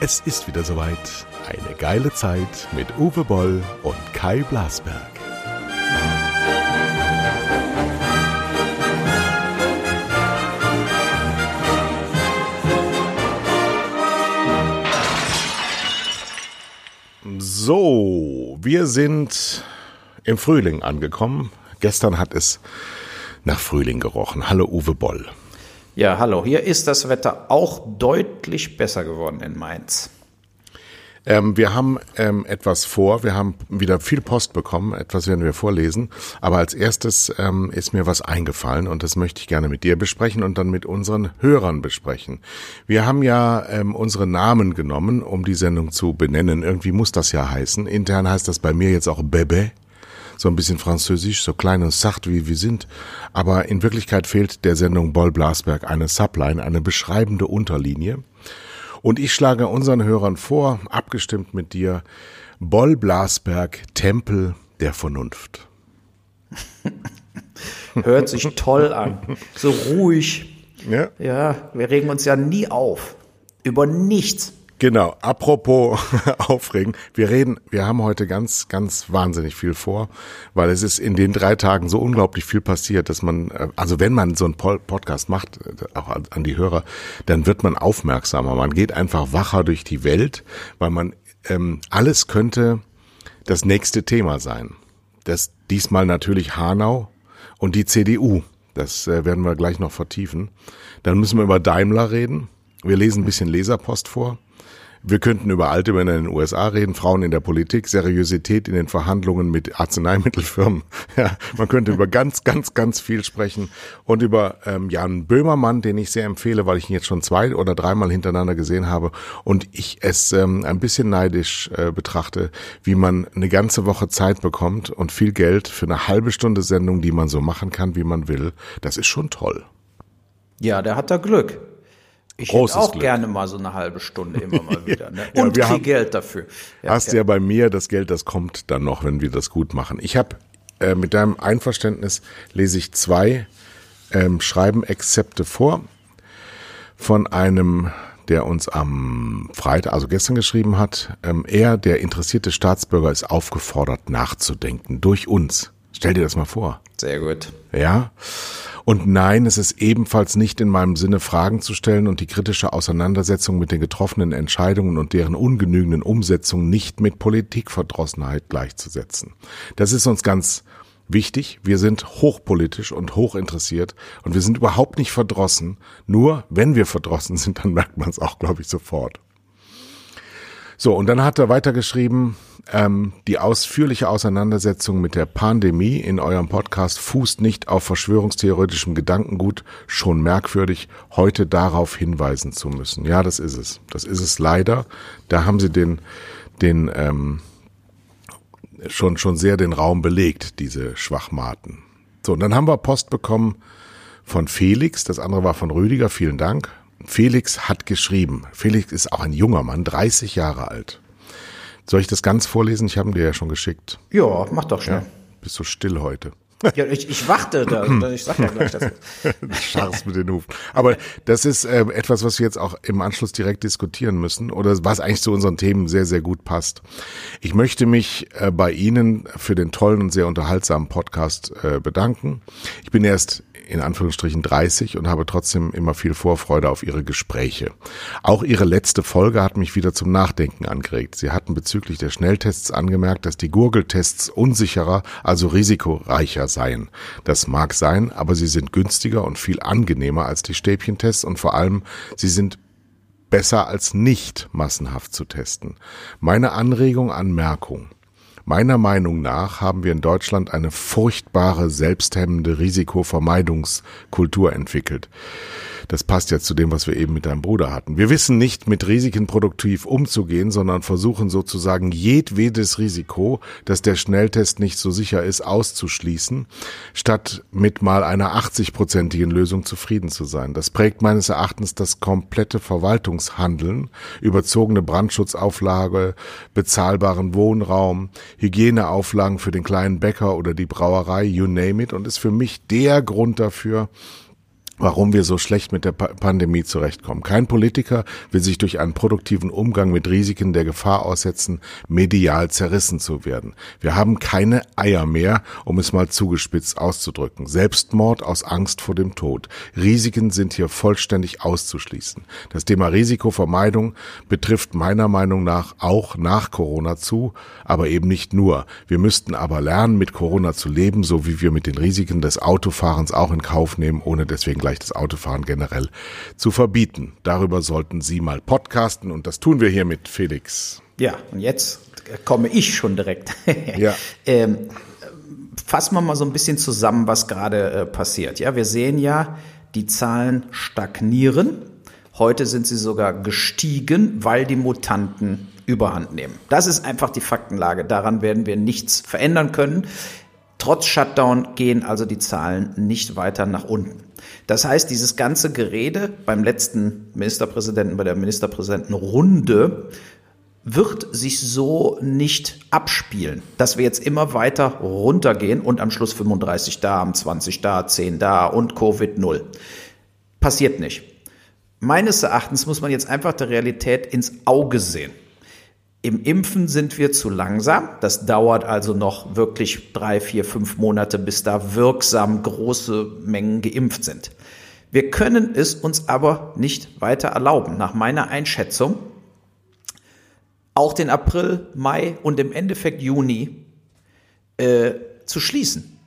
Es ist wieder soweit. Eine geile Zeit mit Uwe Boll und Kai Blasberg. So, wir sind im Frühling angekommen. Gestern hat es nach Frühling gerochen. Hallo Uwe Boll. Ja, hallo. Hier ist das Wetter auch deutlich besser geworden in Mainz. Ähm, wir haben ähm, etwas vor. Wir haben wieder viel Post bekommen. Etwas werden wir vorlesen. Aber als erstes ähm, ist mir was eingefallen und das möchte ich gerne mit dir besprechen und dann mit unseren Hörern besprechen. Wir haben ja ähm, unsere Namen genommen, um die Sendung zu benennen. Irgendwie muss das ja heißen. Intern heißt das bei mir jetzt auch Bebe so ein bisschen französisch, so klein und sacht wie wir sind. Aber in Wirklichkeit fehlt der Sendung Boll Blasberg eine Subline, eine beschreibende Unterlinie. Und ich schlage unseren Hörern vor, abgestimmt mit dir, Boll Blasberg, Tempel der Vernunft. Hört sich toll an. So ruhig. Ja. ja, wir regen uns ja nie auf. Über nichts. Genau, apropos aufregen, wir reden, wir haben heute ganz, ganz wahnsinnig viel vor, weil es ist in den drei Tagen so unglaublich viel passiert, dass man, äh, also wenn man so einen Podcast macht, äh, auch an die Hörer, dann wird man aufmerksamer, man geht einfach wacher durch die Welt, weil man, ähm, alles könnte das nächste Thema sein. Das diesmal natürlich Hanau und die CDU. Das äh, werden wir gleich noch vertiefen. Dann müssen wir über Daimler reden. Wir lesen ein bisschen Leserpost vor. Wir könnten über alte Männer in den USA reden, Frauen in der Politik, Seriosität in den Verhandlungen mit Arzneimittelfirmen. Ja, man könnte über ganz, ganz, ganz viel sprechen und über ähm, Jan Böhmermann, den ich sehr empfehle, weil ich ihn jetzt schon zwei oder dreimal hintereinander gesehen habe und ich es ähm, ein bisschen neidisch äh, betrachte, wie man eine ganze Woche Zeit bekommt und viel Geld für eine halbe Stunde Sendung, die man so machen kann, wie man will. Das ist schon toll. Ja, der hat da Glück. Ich Großes hätte auch Glück. gerne mal so eine halbe Stunde immer mal wieder. Ne? Und ja, krieg Geld dafür. Ja, hast ja. ja bei mir das Geld, das kommt dann noch, wenn wir das gut machen. Ich habe äh, mit deinem Einverständnis lese ich zwei ähm, Schreiben-Exzepte vor von einem, der uns am Freitag, also gestern geschrieben hat. Ähm, er, der interessierte Staatsbürger, ist aufgefordert nachzudenken durch uns. Stell dir das mal vor. Sehr gut. Ja. Und nein, es ist ebenfalls nicht in meinem Sinne, Fragen zu stellen und die kritische Auseinandersetzung mit den getroffenen Entscheidungen und deren ungenügenden Umsetzung nicht mit Politikverdrossenheit gleichzusetzen. Das ist uns ganz wichtig. Wir sind hochpolitisch und hochinteressiert und wir sind überhaupt nicht verdrossen. Nur wenn wir verdrossen sind, dann merkt man es auch, glaube ich, sofort. So, und dann hat er weitergeschrieben, ähm, die ausführliche Auseinandersetzung mit der Pandemie in eurem Podcast fußt nicht auf verschwörungstheoretischem Gedankengut, schon merkwürdig, heute darauf hinweisen zu müssen. Ja, das ist es. Das ist es leider. Da haben sie den, den, ähm, schon, schon sehr den Raum belegt, diese Schwachmaten. So, und dann haben wir Post bekommen von Felix, das andere war von Rüdiger, vielen Dank. Felix hat geschrieben. Felix ist auch ein junger Mann, 30 Jahre alt. Soll ich das ganz vorlesen? Ich habe ihn dir ja schon geschickt. Ja, mach doch schnell. Ja, bist so still heute. Ja, ich, ich warte da. Ich sag ja gleich das. Scharfst mit den Hufen. Aber das ist äh, etwas, was wir jetzt auch im Anschluss direkt diskutieren müssen oder was eigentlich zu unseren Themen sehr, sehr gut passt. Ich möchte mich äh, bei Ihnen für den tollen und sehr unterhaltsamen Podcast äh, bedanken. Ich bin erst in Anführungsstrichen 30 und habe trotzdem immer viel Vorfreude auf ihre Gespräche. Auch ihre letzte Folge hat mich wieder zum Nachdenken angeregt. Sie hatten bezüglich der Schnelltests angemerkt, dass die Gurgeltests unsicherer, also risikoreicher seien. Das mag sein, aber sie sind günstiger und viel angenehmer als die Stäbchentests und vor allem, sie sind besser als nicht massenhaft zu testen. Meine Anregung, Anmerkung. Meiner Meinung nach haben wir in Deutschland eine furchtbare selbsthemmende Risikovermeidungskultur entwickelt. Das passt ja zu dem, was wir eben mit deinem Bruder hatten. Wir wissen nicht, mit Risiken produktiv umzugehen, sondern versuchen sozusagen jedwedes Risiko, dass der Schnelltest nicht so sicher ist, auszuschließen, statt mit mal einer 80-prozentigen Lösung zufrieden zu sein. Das prägt meines Erachtens das komplette Verwaltungshandeln, überzogene Brandschutzauflage, bezahlbaren Wohnraum, Hygieneauflagen für den kleinen Bäcker oder die Brauerei, you name it, und ist für mich der Grund dafür, warum wir so schlecht mit der Pandemie zurechtkommen. Kein Politiker will sich durch einen produktiven Umgang mit Risiken der Gefahr aussetzen, medial zerrissen zu werden. Wir haben keine Eier mehr, um es mal zugespitzt auszudrücken. Selbstmord aus Angst vor dem Tod. Risiken sind hier vollständig auszuschließen. Das Thema Risikovermeidung betrifft meiner Meinung nach auch nach Corona zu, aber eben nicht nur. Wir müssten aber lernen, mit Corona zu leben, so wie wir mit den Risiken des Autofahrens auch in Kauf nehmen, ohne deswegen gleich das Autofahren generell zu verbieten. Darüber sollten Sie mal podcasten und das tun wir hier mit Felix. Ja, und jetzt komme ich schon direkt. ja. ähm, fassen wir mal so ein bisschen zusammen, was gerade äh, passiert. Ja, wir sehen ja, die Zahlen stagnieren. Heute sind sie sogar gestiegen, weil die Mutanten überhand nehmen. Das ist einfach die Faktenlage. Daran werden wir nichts verändern können. Trotz Shutdown gehen also die Zahlen nicht weiter nach unten. Das heißt, dieses ganze Gerede beim letzten Ministerpräsidenten, bei der Ministerpräsidentenrunde, wird sich so nicht abspielen, dass wir jetzt immer weiter runtergehen und am Schluss 35 da, am 20 da, 10 da und Covid 0. Passiert nicht. Meines Erachtens muss man jetzt einfach der Realität ins Auge sehen. Im Impfen sind wir zu langsam. Das dauert also noch wirklich drei, vier, fünf Monate, bis da wirksam große Mengen geimpft sind. Wir können es uns aber nicht weiter erlauben. Nach meiner Einschätzung auch den April, Mai und im Endeffekt Juni äh, zu schließen.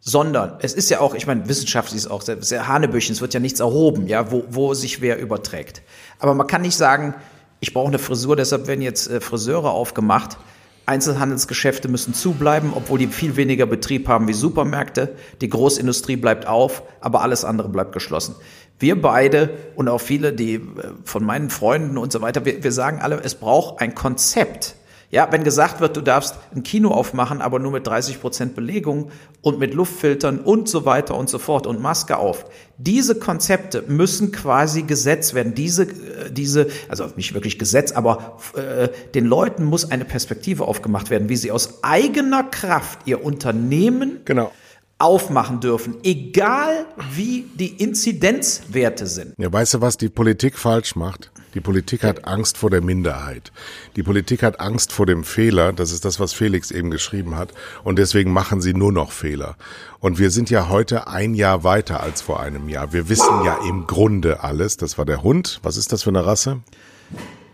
Sondern es ist ja auch, ich meine, wissenschaftlich ist auch sehr, sehr Hanebüchen, es wird ja nichts erhoben, ja, wo, wo sich wer überträgt. Aber man kann nicht sagen, ich brauche eine Frisur, deshalb werden jetzt äh, Friseure aufgemacht. Einzelhandelsgeschäfte müssen zubleiben, obwohl die viel weniger Betrieb haben wie Supermärkte. Die Großindustrie bleibt auf, aber alles andere bleibt geschlossen. Wir beide und auch viele, die äh, von meinen Freunden und so weiter, wir, wir sagen alle, es braucht ein Konzept. Ja, wenn gesagt wird, du darfst ein Kino aufmachen, aber nur mit 30 Prozent Belegung und mit Luftfiltern und so weiter und so fort und Maske auf. Diese Konzepte müssen quasi gesetzt werden. Diese, äh, diese, also nicht wirklich Gesetz, aber äh, den Leuten muss eine Perspektive aufgemacht werden, wie sie aus eigener Kraft ihr Unternehmen genau aufmachen dürfen, egal wie die Inzidenzwerte sind. Ja, weißt du, was die Politik falsch macht? Die Politik hat Angst vor der Minderheit. Die Politik hat Angst vor dem Fehler. Das ist das, was Felix eben geschrieben hat. Und deswegen machen sie nur noch Fehler. Und wir sind ja heute ein Jahr weiter als vor einem Jahr. Wir wissen ja im Grunde alles. Das war der Hund. Was ist das für eine Rasse?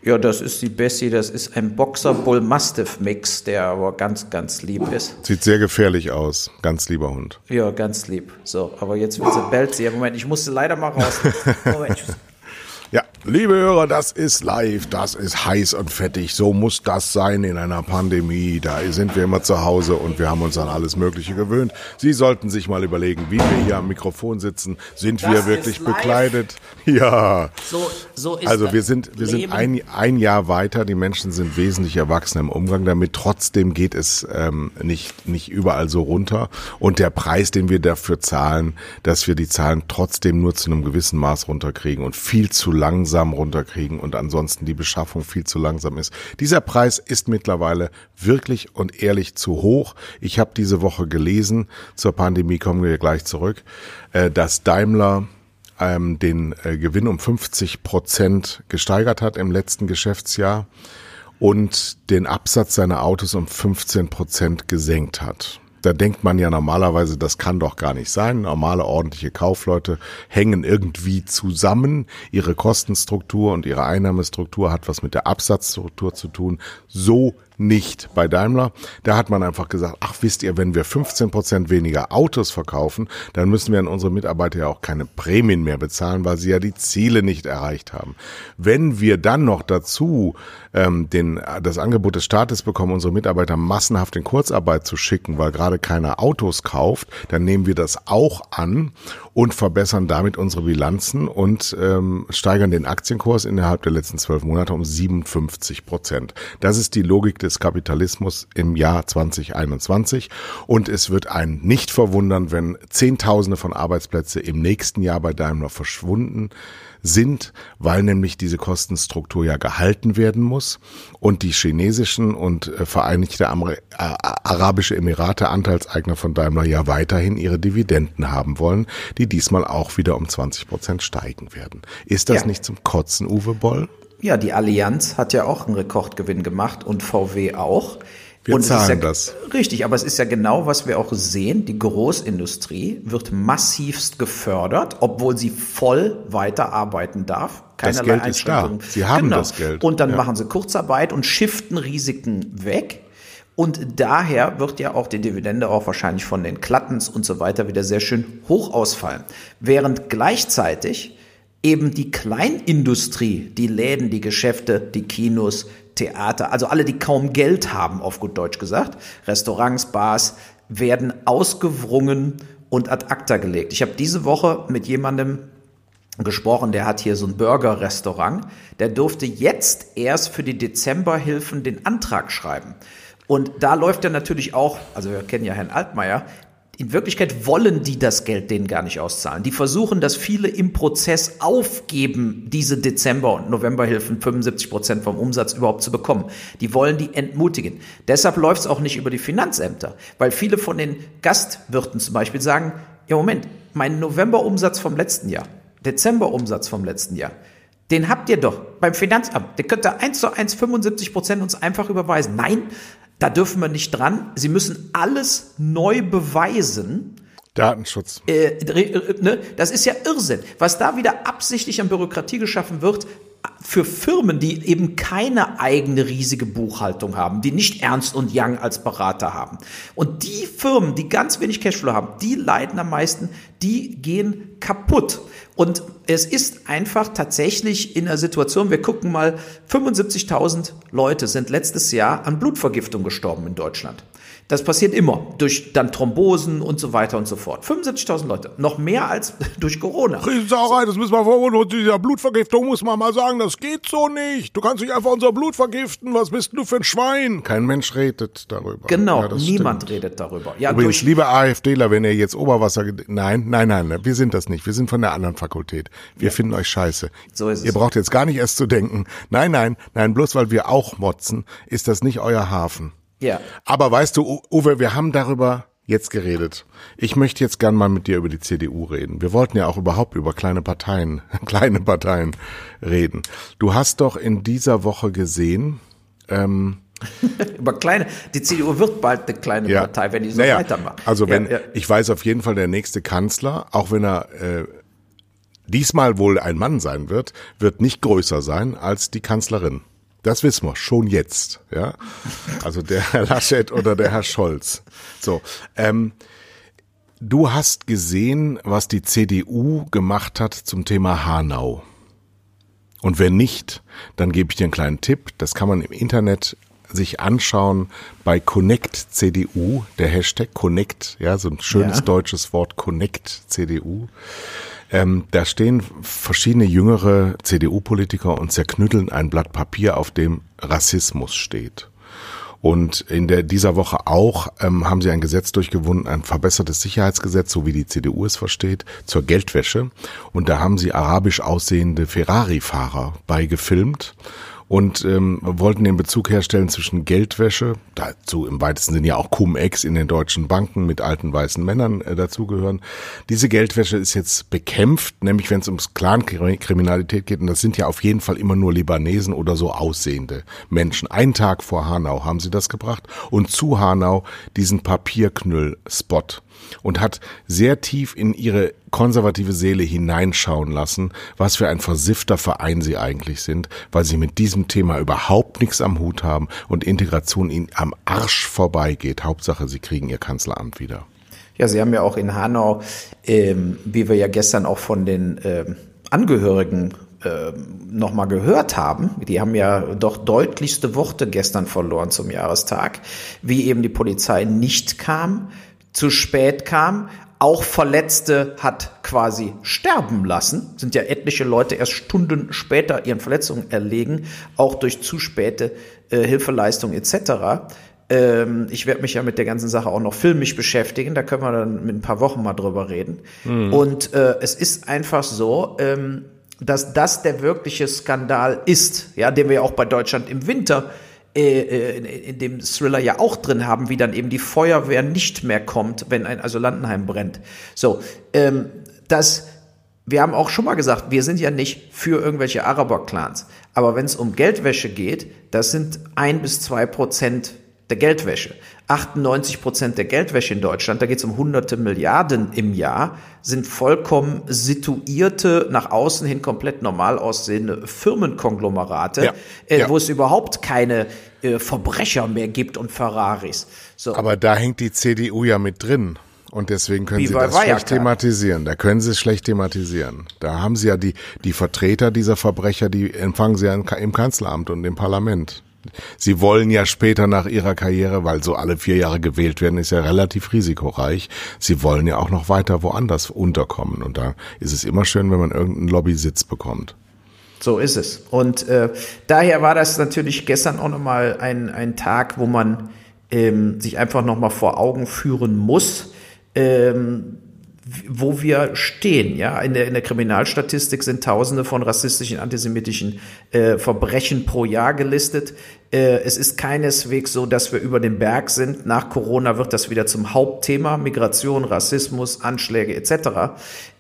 Ja, das ist die Bessie, das ist ein Boxer Bull Mastiff Mix, der aber ganz, ganz lieb ist. Sieht sehr gefährlich aus. Ganz lieber Hund. Ja, ganz lieb. So, aber jetzt wird sie bellt sie. Moment, ich musste leider mal raus. Moment. Ja, liebe Hörer, das ist live, das ist heiß und fettig. So muss das sein in einer Pandemie. Da sind wir immer zu Hause und wir haben uns an alles Mögliche gewöhnt. Sie sollten sich mal überlegen, wie wir hier am Mikrofon sitzen. Sind das wir wirklich bekleidet? Ja. So, so ist also wir sind, wir sind ein, ein Jahr weiter. Die Menschen sind wesentlich erwachsener im Umgang damit. Trotzdem geht es ähm, nicht, nicht überall so runter. Und der Preis, den wir dafür zahlen, dass wir die Zahlen trotzdem nur zu einem gewissen Maß runterkriegen und viel zu langsam runterkriegen und ansonsten die Beschaffung viel zu langsam ist. Dieser Preis ist mittlerweile wirklich und ehrlich zu hoch. Ich habe diese Woche gelesen, zur Pandemie kommen wir gleich zurück, äh, dass Daimler ähm, den äh, Gewinn um 50 Prozent gesteigert hat im letzten Geschäftsjahr und den Absatz seiner Autos um 15 Prozent gesenkt hat da denkt man ja normalerweise, das kann doch gar nicht sein. Normale, ordentliche Kaufleute hängen irgendwie zusammen. Ihre Kostenstruktur und ihre Einnahmestruktur hat was mit der Absatzstruktur zu tun. So nicht bei Daimler. Da hat man einfach gesagt, ach wisst ihr, wenn wir 15 Prozent weniger Autos verkaufen, dann müssen wir an unsere Mitarbeiter ja auch keine Prämien mehr bezahlen, weil sie ja die Ziele nicht erreicht haben. Wenn wir dann noch dazu ähm, den, das Angebot des Staates bekommen, unsere Mitarbeiter massenhaft in Kurzarbeit zu schicken, weil gerade keiner Autos kauft, dann nehmen wir das auch an und verbessern damit unsere Bilanzen und ähm, steigern den Aktienkurs innerhalb der letzten zwölf Monate um 57 Prozent. Das ist die Logik des Kapitalismus im Jahr 2021. Und es wird einen nicht verwundern, wenn Zehntausende von Arbeitsplätze im nächsten Jahr bei Daimler verschwunden sind, weil nämlich diese Kostenstruktur ja gehalten werden muss und die chinesischen und äh, Vereinigte Amer äh, Arabische Emirate Anteilseigner von Daimler ja weiterhin ihre Dividenden haben wollen, die diesmal auch wieder um 20 Prozent steigen werden. Ist das ja. nicht zum Kotzen, Uwe Boll? Ja, die Allianz hat ja auch einen Rekordgewinn gemacht und VW auch. Wir und zahlen ja, das. Richtig, aber es ist ja genau, was wir auch sehen. Die Großindustrie wird massivst gefördert, obwohl sie voll weiterarbeiten darf. Keinerlei das Geld ist da. Sie haben genau. das Geld. Und dann ja. machen sie Kurzarbeit und shiften Risiken weg. Und daher wird ja auch die Dividende auch wahrscheinlich von den Klattens und so weiter wieder sehr schön hoch ausfallen. Während gleichzeitig eben die Kleinindustrie, die Läden, die Geschäfte, die Kinos, Theater, also alle, die kaum Geld haben, auf gut Deutsch gesagt, Restaurants, Bars, werden ausgewrungen und ad acta gelegt. Ich habe diese Woche mit jemandem gesprochen, der hat hier so ein Burger-Restaurant, der durfte jetzt erst für die Dezemberhilfen den Antrag schreiben. Und da läuft ja natürlich auch, also wir kennen ja Herrn Altmaier, in Wirklichkeit wollen die das Geld denen gar nicht auszahlen. Die versuchen, dass viele im Prozess aufgeben, diese Dezember- und Novemberhilfen 75 Prozent vom Umsatz überhaupt zu bekommen. Die wollen die entmutigen. Deshalb läuft es auch nicht über die Finanzämter, weil viele von den Gastwirten zum Beispiel sagen, ja Moment, mein Novemberumsatz vom letzten Jahr, Dezemberumsatz vom letzten Jahr, den habt ihr doch beim Finanzamt. Der könnt ihr eins zu eins 75 Prozent uns einfach überweisen. Nein, da dürfen wir nicht dran. Sie müssen alles neu beweisen. Datenschutz. Äh, äh, ne? Das ist ja Irrsinn. Was da wieder absichtlich an Bürokratie geschaffen wird, für Firmen, die eben keine eigene riesige Buchhaltung haben, die nicht Ernst und Young als Berater haben. Und die Firmen, die ganz wenig Cashflow haben, die leiden am meisten, die gehen kaputt. Und es ist einfach tatsächlich in der Situation, wir gucken mal, 75.000 Leute sind letztes Jahr an Blutvergiftung gestorben in Deutschland. Das passiert immer durch dann Thrombosen und so weiter und so fort. 75.000 Leute, noch mehr als durch Corona. Riesensauerei, das müssen wir vor dieser Blutvergiftung muss man mal sagen, das geht so nicht. Du kannst nicht einfach unser Blut vergiften. Was bist du für ein Schwein? Kein Mensch redet darüber. Genau, ja, niemand stimmt. redet darüber. Ja, Übrigens, liebe AfDler, wenn ihr jetzt Oberwasser, nein, nein, nein, wir sind das nicht. Wir sind von der anderen Fakultät. Wir ja. finden euch scheiße. So ist es. Ihr braucht jetzt gar nicht erst zu denken. Nein, nein, nein, bloß weil wir auch motzen, ist das nicht euer Hafen. Ja. Aber weißt du, Uwe, wir haben darüber jetzt geredet. Ich möchte jetzt gern mal mit dir über die CDU reden. Wir wollten ja auch überhaupt über kleine Parteien, kleine Parteien reden. Du hast doch in dieser Woche gesehen, ähm, über kleine, die CDU wird bald eine kleine ja, Partei, wenn die so naja, weitermacht. Also wenn, ja, ja. ich weiß auf jeden Fall, der nächste Kanzler, auch wenn er äh, diesmal wohl ein Mann sein wird, wird nicht größer sein als die Kanzlerin. Das wissen wir schon jetzt, ja. Also der Herr Laschet oder der Herr Scholz. So, ähm, du hast gesehen, was die CDU gemacht hat zum Thema Hanau. Und wenn nicht, dann gebe ich dir einen kleinen Tipp. Das kann man im Internet sich anschauen bei Connect CDU, der Hashtag Connect, ja, so ein schönes ja. deutsches Wort Connect CDU. Ähm, da stehen verschiedene jüngere CDU-Politiker und zerknütteln ein Blatt Papier, auf dem Rassismus steht. Und in der, dieser Woche auch ähm, haben sie ein Gesetz durchgewunden, ein verbessertes Sicherheitsgesetz, so wie die CDU es versteht, zur Geldwäsche. Und da haben sie arabisch aussehende Ferrari-Fahrer beigefilmt und ähm, wollten den Bezug herstellen zwischen Geldwäsche, dazu im weitesten Sinne ja auch Cum-Ex in den deutschen Banken mit alten weißen Männern äh, dazugehören. Diese Geldwäsche ist jetzt bekämpft, nämlich wenn es ums Clankriminalität geht, und das sind ja auf jeden Fall immer nur Libanesen oder so aussehende Menschen. Einen Tag vor Hanau haben sie das gebracht und zu Hanau diesen Papierknüll-Spot und hat sehr tief in ihre konservative Seele hineinschauen lassen, was für ein versiffter Verein sie eigentlich sind, weil sie mit diesem Thema überhaupt nichts am Hut haben und Integration ihnen am Arsch vorbeigeht. Hauptsache, sie kriegen ihr Kanzleramt wieder. Ja, Sie haben ja auch in Hanau, ähm, wie wir ja gestern auch von den ähm, Angehörigen äh, nochmal gehört haben, die haben ja doch deutlichste Worte gestern verloren zum Jahrestag, wie eben die Polizei nicht kam, zu spät kam, auch Verletzte hat quasi sterben lassen. Sind ja etliche Leute erst Stunden später ihren Verletzungen erlegen, auch durch zu späte äh, Hilfeleistung etc. Ähm, ich werde mich ja mit der ganzen Sache auch noch filmisch beschäftigen. Da können wir dann mit ein paar Wochen mal drüber reden. Mhm. Und äh, es ist einfach so, ähm, dass das der wirkliche Skandal ist, ja, den wir ja auch bei Deutschland im Winter äh, äh, in, in dem Thriller ja auch drin haben, wie dann eben die Feuerwehr nicht mehr kommt, wenn ein Asylantenheim brennt. So, ähm, das, wir haben auch schon mal gesagt, wir sind ja nicht für irgendwelche Araber-Clans. Aber wenn es um Geldwäsche geht, das sind ein bis zwei Prozent der Geldwäsche. 98 Prozent der Geldwäsche in Deutschland, da geht es um hunderte Milliarden im Jahr, sind vollkommen situierte, nach außen hin komplett normal aussehende Firmenkonglomerate, ja, äh, ja. wo es überhaupt keine äh, Verbrecher mehr gibt und Ferraris. So. Aber da hängt die CDU ja mit drin. Und deswegen können Wie Sie das schlecht thematisieren. Da können Sie es schlecht thematisieren. Da haben Sie ja die, die Vertreter dieser Verbrecher, die empfangen Sie ja im Kanzleramt und im Parlament. Sie wollen ja später nach ihrer Karriere, weil so alle vier Jahre gewählt werden, ist ja relativ risikoreich. Sie wollen ja auch noch weiter woanders unterkommen. Und da ist es immer schön, wenn man irgendeinen Lobbysitz bekommt. So ist es. Und äh, daher war das natürlich gestern auch nochmal ein, ein Tag, wo man ähm, sich einfach nochmal vor Augen führen muss, ähm, wo wir stehen. Ja, in der, in der Kriminalstatistik sind Tausende von rassistischen, antisemitischen äh, Verbrechen pro Jahr gelistet. Äh, es ist keineswegs so, dass wir über den Berg sind. Nach Corona wird das wieder zum Hauptthema: Migration, Rassismus, Anschläge etc.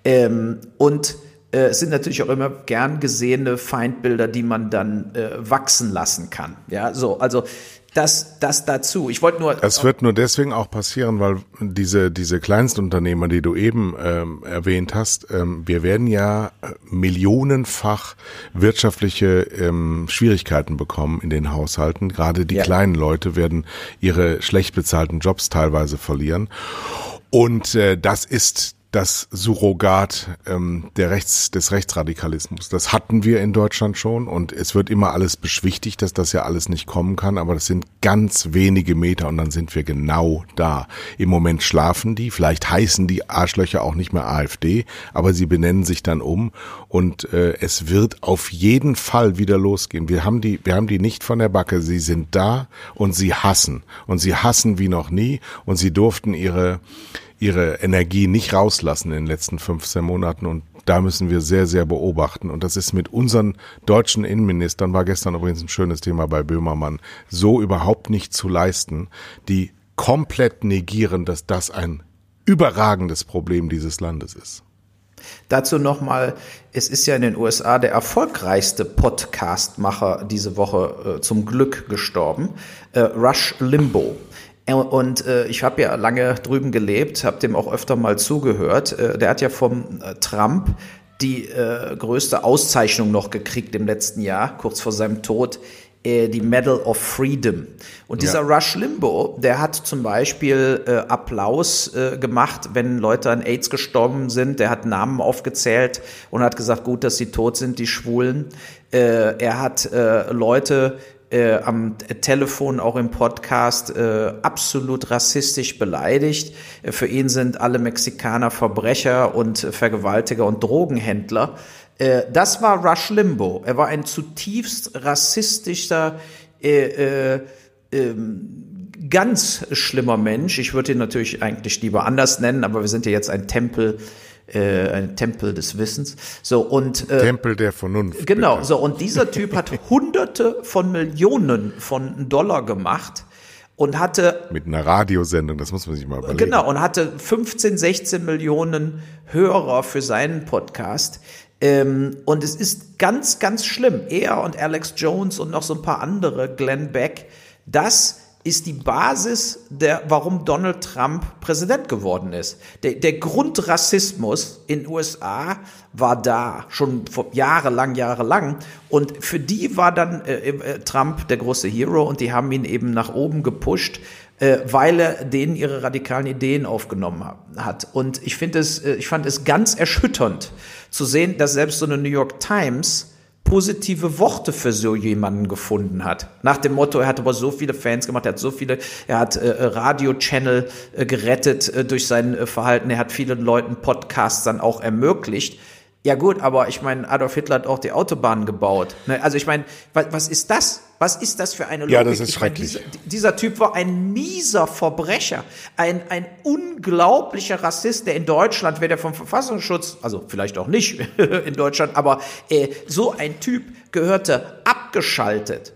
Ähm, und äh, es sind natürlich auch immer gern gesehene Feindbilder, die man dann äh, wachsen lassen kann. Ja, so also das, das dazu. Ich wollte nur. Es wird nur deswegen auch passieren, weil diese, diese Kleinstunternehmer, die du eben ähm, erwähnt hast, ähm, wir werden ja äh, millionenfach wirtschaftliche ähm, Schwierigkeiten bekommen in den Haushalten. Gerade die ja. kleinen Leute werden ihre schlecht bezahlten Jobs teilweise verlieren. Und äh, das ist das Surrogat ähm, der Rechts, des Rechtsradikalismus. Das hatten wir in Deutschland schon und es wird immer alles beschwichtigt, dass das ja alles nicht kommen kann, aber das sind ganz wenige Meter und dann sind wir genau da. Im Moment schlafen die, vielleicht heißen die Arschlöcher auch nicht mehr AfD, aber sie benennen sich dann um und äh, es wird auf jeden Fall wieder losgehen. Wir haben die, wir haben die nicht von der Backe, sie sind da und sie hassen und sie hassen wie noch nie und sie durften ihre ihre Energie nicht rauslassen in den letzten 15 Monaten und da müssen wir sehr, sehr beobachten. Und das ist mit unseren deutschen Innenministern, war gestern übrigens ein schönes Thema bei Böhmermann, so überhaupt nicht zu leisten, die komplett negieren, dass das ein überragendes Problem dieses Landes ist. Dazu nochmal, es ist ja in den USA der erfolgreichste Podcastmacher diese Woche äh, zum Glück gestorben, äh, Rush Limbo. Und äh, ich habe ja lange drüben gelebt, habe dem auch öfter mal zugehört. Äh, der hat ja vom äh, Trump die äh, größte Auszeichnung noch gekriegt im letzten Jahr, kurz vor seinem Tod, äh, die Medal of Freedom. Und dieser ja. Rush Limbo, der hat zum Beispiel äh, Applaus äh, gemacht, wenn Leute an AIDS gestorben sind. Der hat Namen aufgezählt und hat gesagt, gut, dass sie tot sind, die Schwulen. Äh, er hat äh, Leute äh, am Telefon, auch im Podcast, äh, absolut rassistisch beleidigt. Äh, für ihn sind alle Mexikaner Verbrecher und Vergewaltiger und Drogenhändler. Äh, das war Rush Limbo. Er war ein zutiefst rassistischer, äh, äh, ähm, ganz schlimmer Mensch. Ich würde ihn natürlich eigentlich lieber anders nennen, aber wir sind ja jetzt ein Tempel äh, ein Tempel des Wissens. So und äh, Tempel der Vernunft. Genau. Bitte. So und dieser Typ hat Hunderte von Millionen von Dollar gemacht und hatte mit einer Radiosendung, das muss man sich mal überlegen. Genau und hatte 15, 16 Millionen Hörer für seinen Podcast. Ähm, und es ist ganz, ganz schlimm. Er und Alex Jones und noch so ein paar andere, Glenn Beck, das ist die Basis, der, warum Donald Trump Präsident geworden ist. Der, der Grundrassismus in USA war da, schon vor jahrelang, jahrelang. Und für die war dann äh, äh, Trump der große Hero und die haben ihn eben nach oben gepusht, äh, weil er denen ihre radikalen Ideen aufgenommen hat. Und ich finde es, äh, ich fand es ganz erschütternd zu sehen, dass selbst so eine New York Times positive Worte für so jemanden gefunden hat. Nach dem Motto, er hat aber so viele Fans gemacht, er hat so viele, er hat äh, Radio-Channel äh, gerettet äh, durch sein äh, Verhalten, er hat vielen Leuten Podcasts dann auch ermöglicht. Ja gut, aber ich meine, Adolf Hitler hat auch die Autobahnen gebaut. Ne? Also ich meine, was, was ist das? Was ist das für eine Logik? Ja, das ist schrecklich. Meine, dieser, dieser, Typ war ein mieser Verbrecher, ein, ein unglaublicher Rassist, der in Deutschland, wer der vom Verfassungsschutz, also vielleicht auch nicht in Deutschland, aber äh, so ein Typ gehörte abgeschaltet.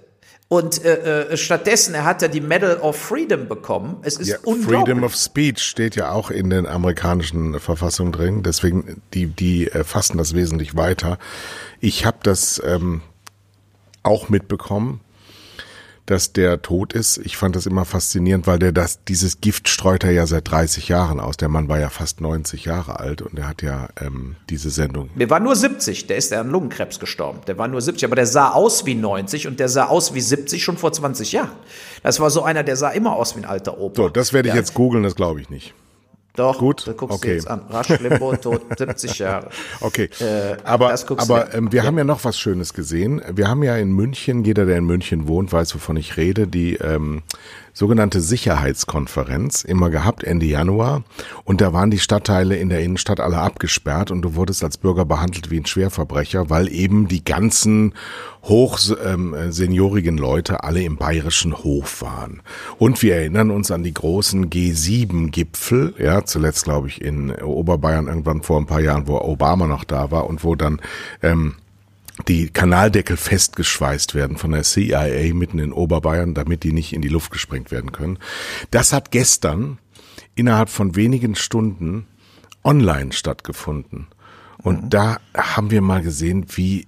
Und äh, äh, stattdessen, er hat ja die Medal of Freedom bekommen. Es ist ja, unglaublich. Freedom of Speech steht ja auch in den amerikanischen Verfassungen drin. Deswegen, die, die äh, fassen das wesentlich weiter. Ich habe das ähm, auch mitbekommen dass der tot ist. Ich fand das immer faszinierend, weil der das, dieses Gift streut er ja seit 30 Jahren aus. Der Mann war ja fast 90 Jahre alt und er hat ja ähm, diese Sendung. Der war nur 70, der ist ja an Lungenkrebs gestorben. Der war nur 70, aber der sah aus wie 90 und der sah aus wie 70 schon vor 20 Jahren. Das war so einer, der sah immer aus wie ein alter Opa. So, das werde ich ja. jetzt googeln, das glaube ich nicht. Doch, gut. Da guckst okay. du jetzt an. Rasch Limbo, tot, 70 Jahre. Okay. Äh, aber aber ähm, wir ja. haben ja noch was Schönes gesehen. Wir haben ja in München, jeder, der in München wohnt, weiß, wovon ich rede, die ähm, sogenannte Sicherheitskonferenz immer gehabt, Ende Januar. Und da waren die Stadtteile in der Innenstadt alle abgesperrt und du wurdest als Bürger behandelt wie ein Schwerverbrecher, weil eben die ganzen hochseniorigen ähm, Leute alle im bayerischen Hof waren. Und wir erinnern uns an die großen G7-Gipfel, ja, zuletzt glaube ich in Oberbayern irgendwann vor ein paar Jahren, wo Obama noch da war und wo dann ähm, die Kanaldeckel festgeschweißt werden von der CIA mitten in Oberbayern, damit die nicht in die Luft gesprengt werden können. Das hat gestern innerhalb von wenigen Stunden online stattgefunden. Und mhm. da haben wir mal gesehen, wie,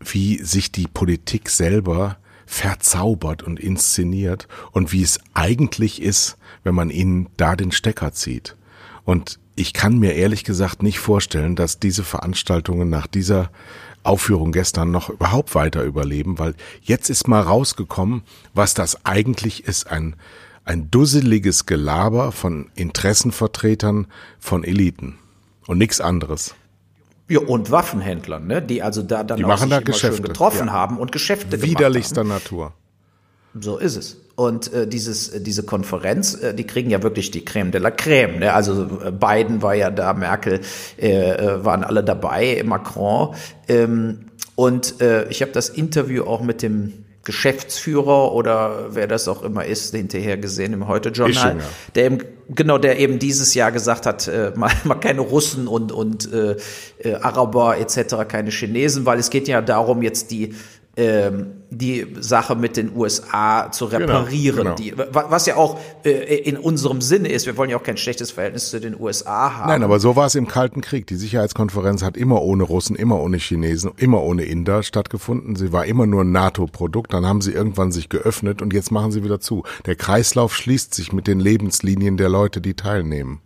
wie sich die Politik selber verzaubert und inszeniert und wie es eigentlich ist, wenn man ihnen da den Stecker zieht. Und ich kann mir ehrlich gesagt nicht vorstellen, dass diese Veranstaltungen nach dieser Aufführung gestern noch überhaupt weiter überleben, weil jetzt ist mal rausgekommen, was das eigentlich ist, ein, ein dusseliges Gelaber von Interessenvertretern von Eliten und nichts anderes. Ja, und Waffenhändlern, ne? die also da dann die auch sich da Geschäfte. getroffen ja. haben und Geschäfte Widerlichster Natur. So ist es. Und äh, dieses, äh, diese Konferenz, äh, die kriegen ja wirklich die Creme de la Creme. Ne? Also äh, Biden war ja da, Merkel äh, äh, waren alle dabei, Macron. Ähm, und äh, ich habe das Interview auch mit dem Geschäftsführer oder wer das auch immer ist, hinterher gesehen im Heute-Journal, der eben, genau, der eben dieses Jahr gesagt hat, äh, mal, mal keine Russen und, und äh, äh, Araber etc., keine Chinesen, weil es geht ja darum, jetzt die ähm, die Sache mit den USA zu genau, reparieren, genau, genau. Die, was ja auch äh, in unserem Sinne ist. Wir wollen ja auch kein schlechtes Verhältnis zu den USA haben. Nein, aber so war es im Kalten Krieg. Die Sicherheitskonferenz hat immer ohne Russen, immer ohne Chinesen, immer ohne Inder stattgefunden. Sie war immer nur ein NATO-Produkt. Dann haben sie irgendwann sich geöffnet und jetzt machen sie wieder zu. Der Kreislauf schließt sich mit den Lebenslinien der Leute, die teilnehmen.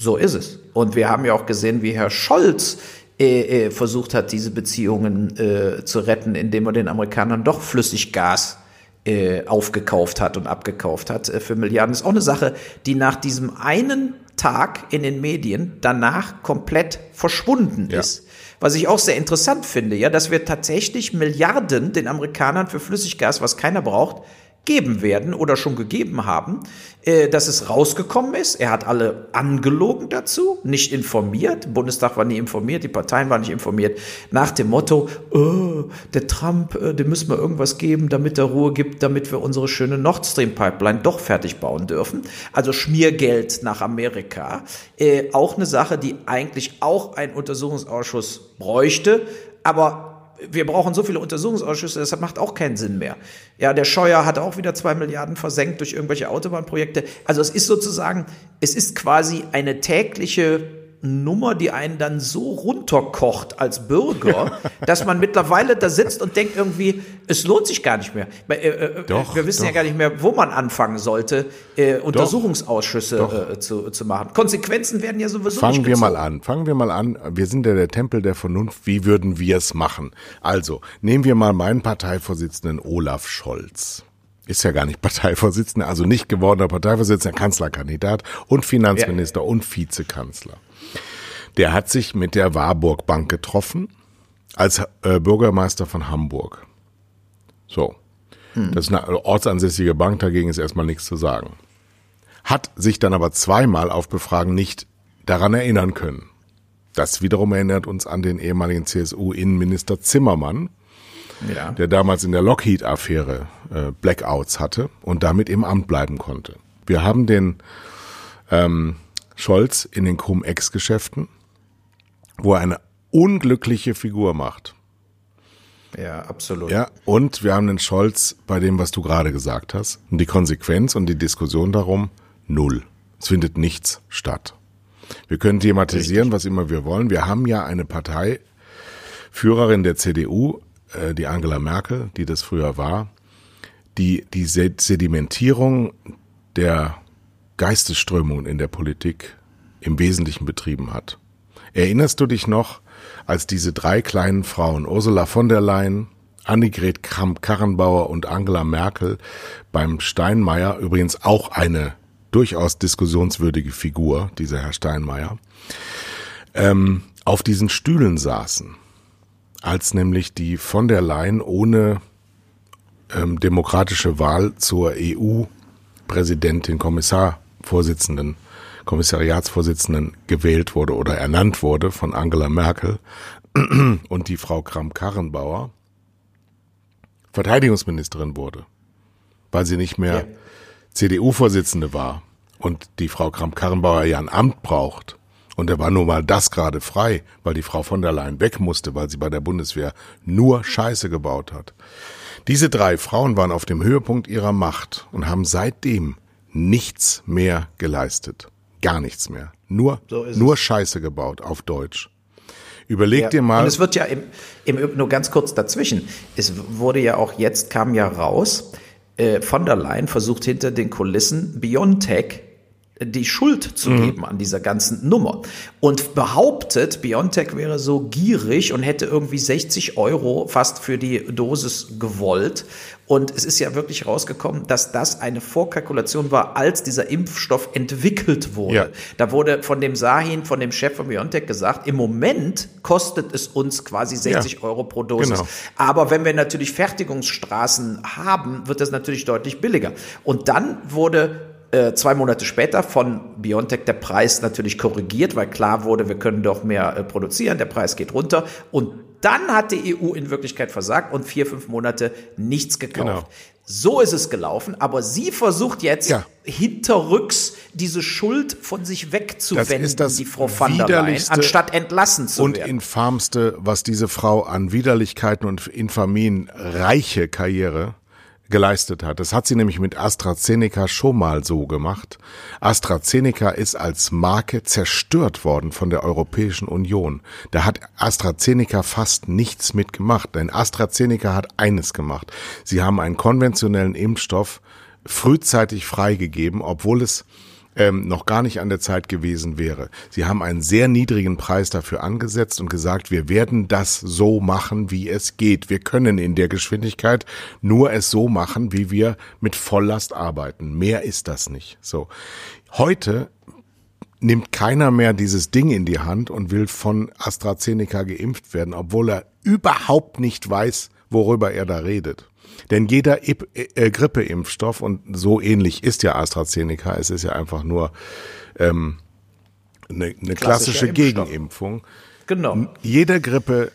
So ist es. Und wir haben ja auch gesehen, wie Herr Scholz äh, äh, versucht hat, diese Beziehungen äh, zu retten, indem er den Amerikanern doch Flüssiggas äh, aufgekauft hat und abgekauft hat für Milliarden. Das ist auch eine Sache, die nach diesem einen Tag in den Medien danach komplett verschwunden ja. ist. Was ich auch sehr interessant finde, ja, dass wir tatsächlich Milliarden den Amerikanern für Flüssiggas, was keiner braucht, geben werden oder schon gegeben haben, äh, dass es rausgekommen ist. Er hat alle angelogen dazu, nicht informiert. Bundestag war nie informiert, die Parteien waren nicht informiert. Nach dem Motto, oh, der Trump, äh, dem müssen wir irgendwas geben, damit er Ruhe gibt, damit wir unsere schöne Nord Stream Pipeline doch fertig bauen dürfen. Also Schmiergeld nach Amerika. Äh, auch eine Sache, die eigentlich auch ein Untersuchungsausschuss bräuchte. Aber wir brauchen so viele Untersuchungsausschüsse, deshalb macht auch keinen Sinn mehr. Ja, der Scheuer hat auch wieder zwei Milliarden versenkt durch irgendwelche Autobahnprojekte. Also es ist sozusagen, es ist quasi eine tägliche Nummer, die einen dann so runterkocht als Bürger, dass man mittlerweile da sitzt und denkt irgendwie, es lohnt sich gar nicht mehr. Äh, äh, doch, wir wissen doch. ja gar nicht mehr, wo man anfangen sollte, äh, Untersuchungsausschüsse doch. Äh, zu, zu machen. Konsequenzen werden ja sowieso Fangen wir mal an. Fangen wir mal an. Wir sind ja der Tempel der Vernunft. Wie würden wir es machen? Also, nehmen wir mal meinen Parteivorsitzenden Olaf Scholz ist ja gar nicht Parteivorsitzender, also nicht gewordener Parteivorsitzender, Kanzlerkandidat und Finanzminister ja. und Vizekanzler. Der hat sich mit der Warburg Bank getroffen als äh, Bürgermeister von Hamburg. So. Hm. Das ist eine ortsansässige Bank, dagegen ist erstmal nichts zu sagen. Hat sich dann aber zweimal auf Befragen nicht daran erinnern können. Das wiederum erinnert uns an den ehemaligen CSU-Innenminister Zimmermann, ja. der damals in der Lockheed-Affäre äh, Blackouts hatte und damit im Amt bleiben konnte. Wir haben den ähm, Scholz in den Cum-Ex-Geschäften, wo er eine unglückliche Figur macht. Ja, absolut. Ja, und wir haben den Scholz bei dem, was du gerade gesagt hast. Und die Konsequenz und die Diskussion darum, null. Es findet nichts statt. Wir können thematisieren, Richtig. was immer wir wollen. Wir haben ja eine Parteiführerin der CDU, äh, die Angela Merkel, die das früher war, die die Sedimentierung der Geistesströmungen in der Politik im Wesentlichen betrieben hat. Erinnerst du dich noch, als diese drei kleinen Frauen, Ursula von der Leyen, Annegret Kramp-Karrenbauer und Angela Merkel beim Steinmeier, übrigens auch eine durchaus diskussionswürdige Figur, dieser Herr Steinmeier, ähm, auf diesen Stühlen saßen, als nämlich die von der Leyen ohne ähm, demokratische Wahl zur EU-Präsidentin, Kommissarvorsitzenden Kommissariatsvorsitzenden gewählt wurde oder ernannt wurde von Angela Merkel und die Frau Kramp-Karrenbauer Verteidigungsministerin wurde, weil sie nicht mehr ja. CDU-Vorsitzende war und die Frau Kramp-Karrenbauer ja ein Amt braucht. Und da war nun mal das gerade frei, weil die Frau von der Leyen weg musste, weil sie bei der Bundeswehr nur Scheiße gebaut hat. Diese drei Frauen waren auf dem Höhepunkt ihrer Macht und haben seitdem nichts mehr geleistet. Gar nichts mehr. Nur, so nur Scheiße gebaut auf Deutsch. Überleg ja. dir mal. Und es wird ja im, im, nur ganz kurz dazwischen. Es wurde ja auch jetzt, kam ja raus, äh, von der Leyen versucht hinter den Kulissen Biontech die Schuld zu mhm. geben an dieser ganzen Nummer. Und behauptet, Biontech wäre so gierig und hätte irgendwie 60 Euro fast für die Dosis gewollt. Und es ist ja wirklich rausgekommen, dass das eine Vorkalkulation war, als dieser Impfstoff entwickelt wurde. Ja. Da wurde von dem Sahin, von dem Chef von Biontech gesagt, im Moment kostet es uns quasi 60 ja. Euro pro Dosis. Genau. Aber wenn wir natürlich Fertigungsstraßen haben, wird das natürlich deutlich billiger. Und dann wurde äh, zwei Monate später von BioNTech der Preis natürlich korrigiert, weil klar wurde, wir können doch mehr äh, produzieren, der Preis geht runter. Und dann hat die EU in Wirklichkeit versagt und vier, fünf Monate nichts gekauft. Genau. So ist es gelaufen, aber sie versucht jetzt ja. hinterrücks diese Schuld von sich wegzuwenden, das das die Frau van der Leyen, anstatt entlassen zu und werden. Und infamste, was diese Frau an Widerlichkeiten und Infamien reiche Karriere geleistet hat. Das hat sie nämlich mit AstraZeneca schon mal so gemacht. AstraZeneca ist als Marke zerstört worden von der Europäischen Union. Da hat AstraZeneca fast nichts mitgemacht, denn AstraZeneca hat eines gemacht. Sie haben einen konventionellen Impfstoff frühzeitig freigegeben, obwohl es ähm, noch gar nicht an der Zeit gewesen wäre. Sie haben einen sehr niedrigen Preis dafür angesetzt und gesagt, wir werden das so machen, wie es geht. Wir können in der Geschwindigkeit nur es so machen, wie wir mit Volllast arbeiten. Mehr ist das nicht. So. Heute nimmt keiner mehr dieses Ding in die Hand und will von AstraZeneca geimpft werden, obwohl er überhaupt nicht weiß, worüber er da redet. Denn jeder I äh, Grippeimpfstoff, und so ähnlich ist ja AstraZeneca, es ist ja einfach nur ähm, eine, eine klassische Gegenimpfung. Genau. Jeder Grippe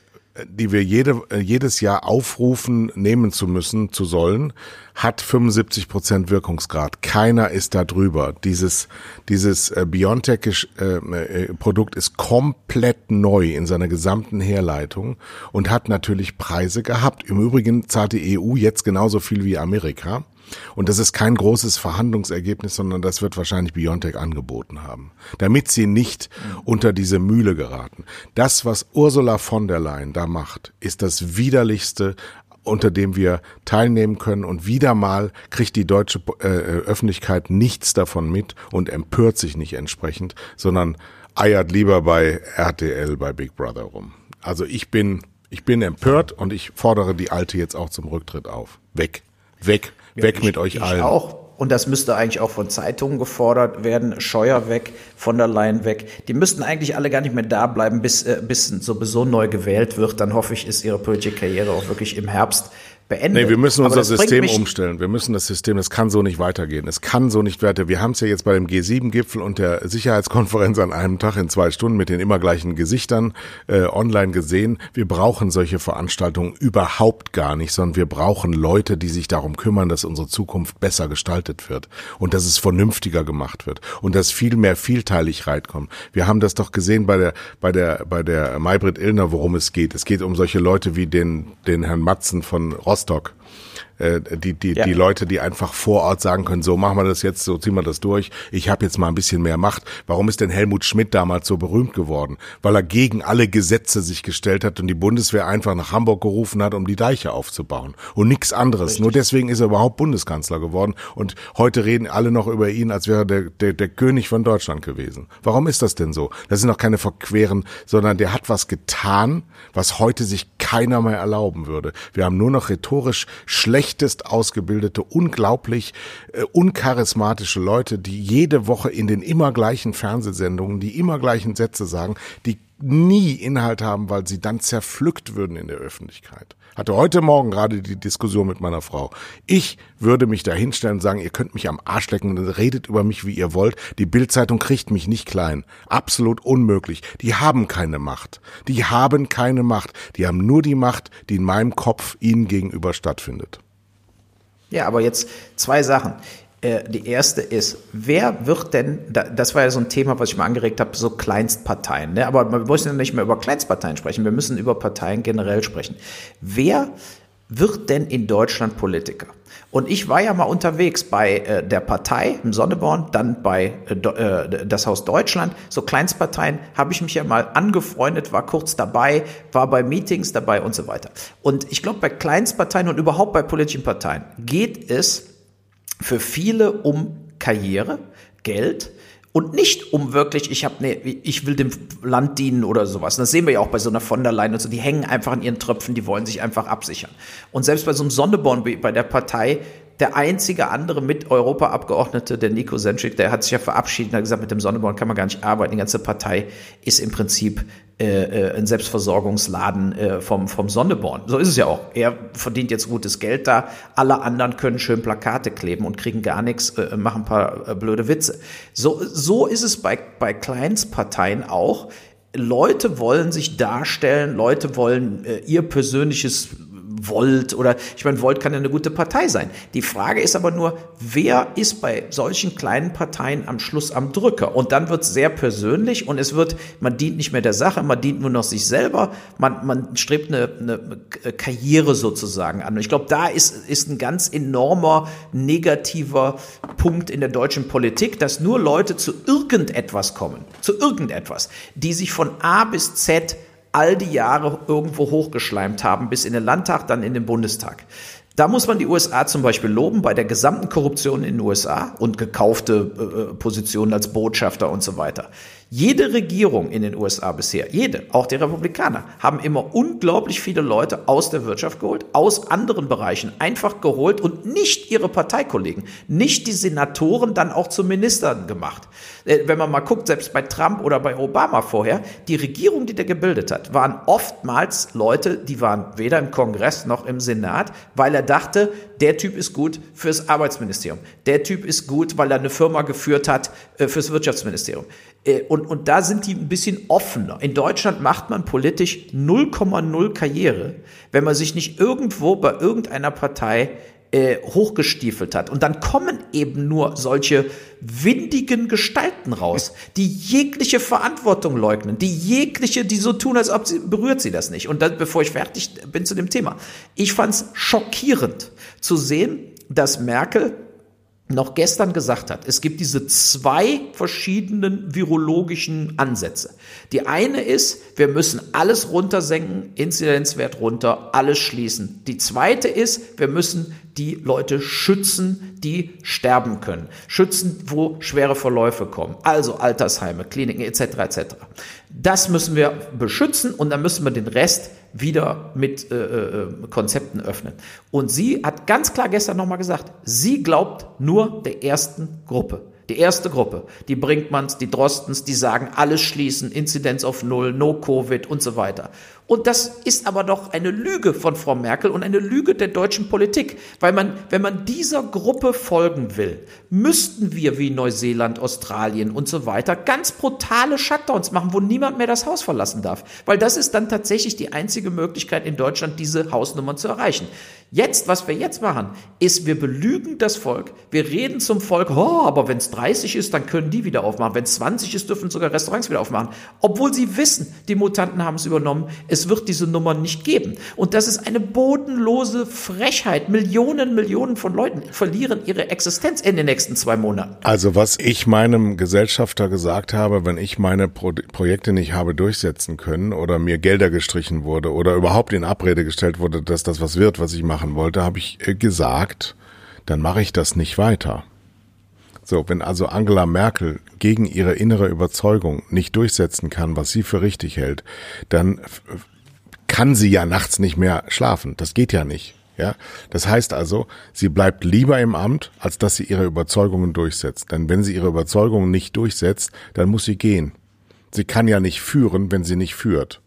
die wir jede, jedes Jahr aufrufen, nehmen zu müssen, zu sollen, hat 75 Prozent Wirkungsgrad. Keiner ist da drüber. Dieses, dieses äh, BioNTech-Produkt äh, ist komplett neu in seiner gesamten Herleitung und hat natürlich Preise gehabt. Im Übrigen zahlt die EU jetzt genauso viel wie Amerika. Und das ist kein großes Verhandlungsergebnis, sondern das wird wahrscheinlich Biontech angeboten haben, damit sie nicht unter diese Mühle geraten. Das, was Ursula von der Leyen da macht, ist das widerlichste, unter dem wir teilnehmen können. Und wieder mal kriegt die deutsche äh, Öffentlichkeit nichts davon mit und empört sich nicht entsprechend, sondern eiert lieber bei RTL, bei Big Brother rum. Also ich bin, ich bin empört und ich fordere die Alte jetzt auch zum Rücktritt auf. Weg. Weg. Weg ja, ich, mit euch ich allen. Auch. und das müsste eigentlich auch von Zeitungen gefordert werden, Scheuer weg, von der Leyen weg. Die müssten eigentlich alle gar nicht mehr da bleiben, bis, äh, bis sowieso neu gewählt wird. Dann hoffe ich, ist ihre politische Karriere auch wirklich im Herbst beendet. Nee, wir müssen unser System umstellen. Wir müssen das System, das kann so nicht weitergehen. Es kann so nicht weiter. Wir haben es ja jetzt bei dem G7-Gipfel und der Sicherheitskonferenz an einem Tag in zwei Stunden mit den immer gleichen Gesichtern äh, online gesehen. Wir brauchen solche Veranstaltungen überhaupt gar nicht, sondern wir brauchen Leute, die sich darum kümmern, dass unsere Zukunft besser gestaltet wird und dass es vernünftiger gemacht wird und dass viel mehr vielteilig reinkommt. Wir haben das doch gesehen bei der bei der bei der Maybrit Illner, worum es geht. Es geht um solche Leute wie den den Herrn Matzen von Ross Rostock. Äh, die, die, ja. die Leute, die einfach vor Ort sagen können, so machen wir das jetzt, so ziehen wir das durch, ich habe jetzt mal ein bisschen mehr Macht. Warum ist denn Helmut Schmidt damals so berühmt geworden? Weil er gegen alle Gesetze sich gestellt hat und die Bundeswehr einfach nach Hamburg gerufen hat, um die Deiche aufzubauen. Und nichts anderes. Richtig. Nur deswegen ist er überhaupt Bundeskanzler geworden. Und heute reden alle noch über ihn, als wäre der, der, der König von Deutschland gewesen. Warum ist das denn so? Das sind doch keine Verqueren, sondern der hat was getan, was heute sich keiner mehr erlauben würde. Wir haben nur noch rhetorisch schlechtest ausgebildete, unglaublich äh, uncharismatische Leute, die jede Woche in den immer gleichen Fernsehsendungen die immer gleichen Sätze sagen, die nie Inhalt haben, weil sie dann zerpflückt würden in der Öffentlichkeit. Hatte heute Morgen gerade die Diskussion mit meiner Frau. Ich würde mich da hinstellen und sagen, ihr könnt mich am Arsch lecken redet über mich, wie ihr wollt. Die Bildzeitung kriegt mich nicht klein. Absolut unmöglich. Die haben keine Macht. Die haben keine Macht. Die haben nur die Macht, die in meinem Kopf ihnen gegenüber stattfindet. Ja, aber jetzt zwei Sachen. Äh, die erste ist, wer wird denn, das war ja so ein Thema, was ich mal angeregt habe, so Kleinstparteien. Ne? Aber wir müssen ja nicht mehr über Kleinstparteien sprechen, wir müssen über Parteien generell sprechen. Wer wird denn in Deutschland Politiker? Und ich war ja mal unterwegs bei äh, der Partei im Sonneborn, dann bei äh, äh, das Haus Deutschland. So Kleinstparteien habe ich mich ja mal angefreundet, war kurz dabei, war bei Meetings dabei und so weiter. Und ich glaube, bei Kleinstparteien und überhaupt bei politischen Parteien geht es für viele um Karriere, Geld und nicht um wirklich, ich habe ne, ich will dem Land dienen oder sowas. Und das sehen wir ja auch bei so einer von der Leyen und so, die hängen einfach an ihren Tröpfen, die wollen sich einfach absichern. Und selbst bei so einem Sonderborn bei der Partei der einzige andere Mit-Europa-Abgeordnete, der Nico Senschik, der hat sich ja verabschiedet und hat gesagt, mit dem Sonneborn kann man gar nicht arbeiten. Die ganze Partei ist im Prinzip äh, äh, ein Selbstversorgungsladen äh, vom, vom Sonneborn. So ist es ja auch. Er verdient jetzt gutes Geld da. Alle anderen können schön Plakate kleben und kriegen gar nichts, äh, machen ein paar äh, blöde Witze. So, so ist es bei, bei Kleinstparteien auch. Leute wollen sich darstellen, Leute wollen äh, ihr persönliches Volt oder ich meine, Volt kann ja eine gute Partei sein. Die Frage ist aber nur, wer ist bei solchen kleinen Parteien am Schluss am Drücker? Und dann wird es sehr persönlich und es wird, man dient nicht mehr der Sache, man dient nur noch sich selber, man, man strebt eine, eine Karriere sozusagen an. Und ich glaube, da ist, ist ein ganz enormer negativer Punkt in der deutschen Politik, dass nur Leute zu irgendetwas kommen, zu irgendetwas, die sich von A bis Z all die Jahre irgendwo hochgeschleimt haben, bis in den Landtag, dann in den Bundestag. Da muss man die USA zum Beispiel loben bei der gesamten Korruption in den USA und gekaufte äh, Positionen als Botschafter und so weiter. Jede Regierung in den USA bisher, jede, auch die Republikaner, haben immer unglaublich viele Leute aus der Wirtschaft geholt, aus anderen Bereichen einfach geholt und nicht ihre Parteikollegen, nicht die Senatoren dann auch zu Ministern gemacht. Äh, wenn man mal guckt, selbst bei Trump oder bei Obama vorher, die Regierung, die der gebildet hat, waren oftmals Leute, die waren weder im Kongress noch im Senat, weil er dachte, der Typ ist gut fürs Arbeitsministerium. Der Typ ist gut, weil er eine Firma geführt hat äh, fürs Wirtschaftsministerium. Äh, und, und da sind die ein bisschen offener. In Deutschland macht man politisch 0,0 Karriere, wenn man sich nicht irgendwo bei irgendeiner Partei äh, hochgestiefelt hat. Und dann kommen eben nur solche windigen Gestalten raus, die jegliche Verantwortung leugnen, die jegliche, die so tun, als ob sie berührt sie das nicht. Und dann, bevor ich fertig bin zu dem Thema, ich fand es schockierend zu sehen, dass Merkel noch gestern gesagt hat, es gibt diese zwei verschiedenen virologischen Ansätze. Die eine ist, wir müssen alles runtersenken, Inzidenzwert runter, alles schließen. Die zweite ist, wir müssen die Leute schützen, die sterben können. Schützen, wo schwere Verläufe kommen. Also Altersheime, Kliniken etc. etc. Das müssen wir beschützen und dann müssen wir den Rest wieder mit äh, äh, Konzepten öffnen. Und sie hat ganz klar gestern nochmal gesagt, sie glaubt nur der ersten Gruppe. Die erste Gruppe, die Brinkmanns, die Drostens, die sagen, alles schließen, Inzidenz auf Null, No Covid und so weiter. Und das ist aber doch eine Lüge von Frau Merkel und eine Lüge der deutschen Politik, weil man, wenn man dieser Gruppe folgen will, müssten wir wie Neuseeland, Australien und so weiter ganz brutale Shutdowns machen, wo niemand mehr das Haus verlassen darf, weil das ist dann tatsächlich die einzige Möglichkeit in Deutschland, diese Hausnummern zu erreichen. Jetzt, was wir jetzt machen, ist, wir belügen das Volk. Wir reden zum Volk, oh, aber wenn es 30 ist, dann können die wieder aufmachen. Wenn es 20 ist, dürfen sogar Restaurants wieder aufmachen. Obwohl sie wissen, die Mutanten haben es übernommen. Es wird diese Nummer nicht geben. Und das ist eine bodenlose Frechheit. Millionen, Millionen von Leuten verlieren ihre Existenz in den nächsten zwei Monaten. Also was ich meinem Gesellschafter gesagt habe, wenn ich meine Pro Projekte nicht habe durchsetzen können oder mir Gelder gestrichen wurde oder überhaupt in Abrede gestellt wurde, dass das was wird, was ich mache, machen wollte, habe ich äh, gesagt, dann mache ich das nicht weiter. So, wenn also Angela Merkel gegen ihre innere Überzeugung nicht durchsetzen kann, was sie für richtig hält, dann kann sie ja nachts nicht mehr schlafen. Das geht ja nicht. Ja, das heißt also, sie bleibt lieber im Amt, als dass sie ihre Überzeugungen durchsetzt. Denn wenn sie ihre Überzeugungen nicht durchsetzt, dann muss sie gehen. Sie kann ja nicht führen, wenn sie nicht führt.